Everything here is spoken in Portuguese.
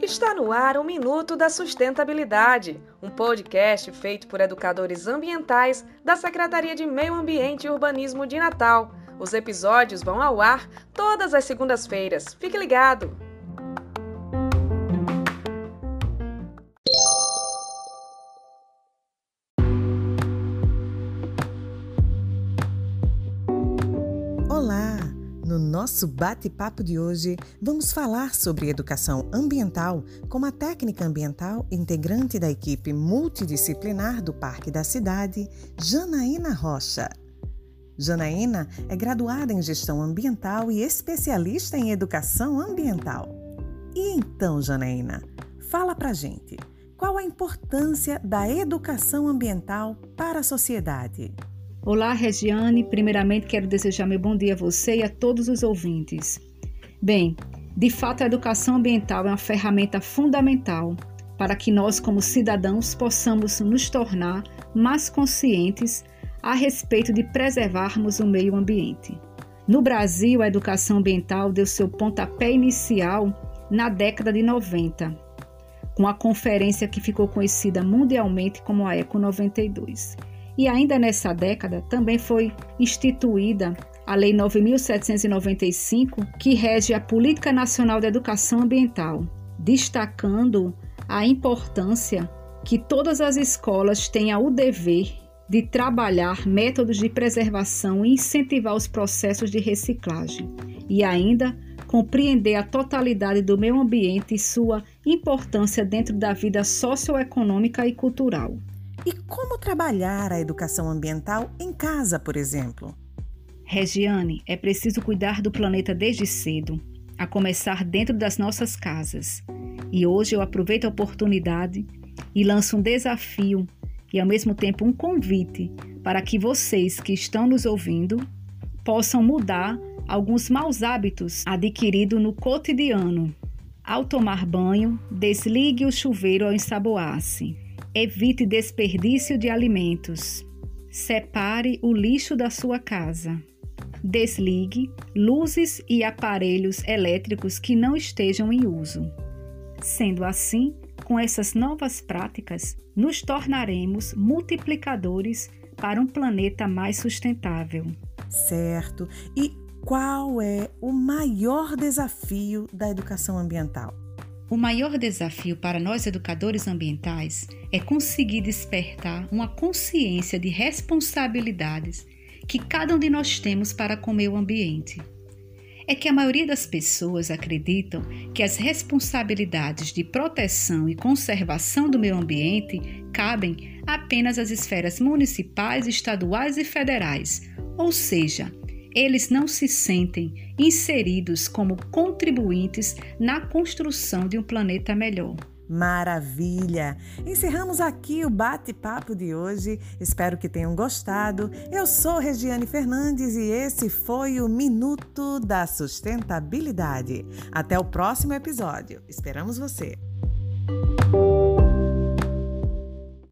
Está no ar o Minuto da Sustentabilidade, um podcast feito por educadores ambientais da Secretaria de Meio Ambiente e Urbanismo de Natal. Os episódios vão ao ar todas as segundas-feiras. Fique ligado! No nosso bate-papo de hoje, vamos falar sobre educação ambiental com a técnica ambiental integrante da equipe multidisciplinar do Parque da Cidade, Janaína Rocha. Janaína é graduada em Gestão Ambiental e especialista em Educação Ambiental. E então, Janaína, fala pra gente, qual a importância da educação ambiental para a sociedade? Olá, Regiane. Primeiramente, quero desejar meu bom dia a você e a todos os ouvintes. Bem, de fato, a educação ambiental é uma ferramenta fundamental para que nós, como cidadãos, possamos nos tornar mais conscientes a respeito de preservarmos o meio ambiente. No Brasil, a educação ambiental deu seu pontapé inicial na década de 90, com a conferência que ficou conhecida mundialmente como a Eco 92. E ainda nessa década também foi instituída a Lei 9795, que rege a Política Nacional de Educação Ambiental, destacando a importância que todas as escolas tenham o dever de trabalhar métodos de preservação e incentivar os processos de reciclagem, e ainda compreender a totalidade do meio ambiente e sua importância dentro da vida socioeconômica e cultural. E como trabalhar a educação ambiental em casa, por exemplo? Regiane, é preciso cuidar do planeta desde cedo, a começar dentro das nossas casas. E hoje eu aproveito a oportunidade e lanço um desafio e ao mesmo tempo um convite para que vocês que estão nos ouvindo possam mudar alguns maus hábitos adquiridos no cotidiano. Ao tomar banho, desligue o chuveiro ao ensaboar-se. Evite desperdício de alimentos. Separe o lixo da sua casa. Desligue luzes e aparelhos elétricos que não estejam em uso. Sendo assim, com essas novas práticas, nos tornaremos multiplicadores para um planeta mais sustentável. Certo. E qual é o maior desafio da educação ambiental? O maior desafio para nós educadores ambientais é conseguir despertar uma consciência de responsabilidades que cada um de nós temos para com o meio ambiente. É que a maioria das pessoas acreditam que as responsabilidades de proteção e conservação do meio ambiente cabem apenas às esferas municipais, estaduais e federais, ou seja, eles não se sentem inseridos como contribuintes na construção de um planeta melhor. Maravilha! Encerramos aqui o bate-papo de hoje. Espero que tenham gostado. Eu sou Regiane Fernandes e esse foi o Minuto da Sustentabilidade. Até o próximo episódio. Esperamos você!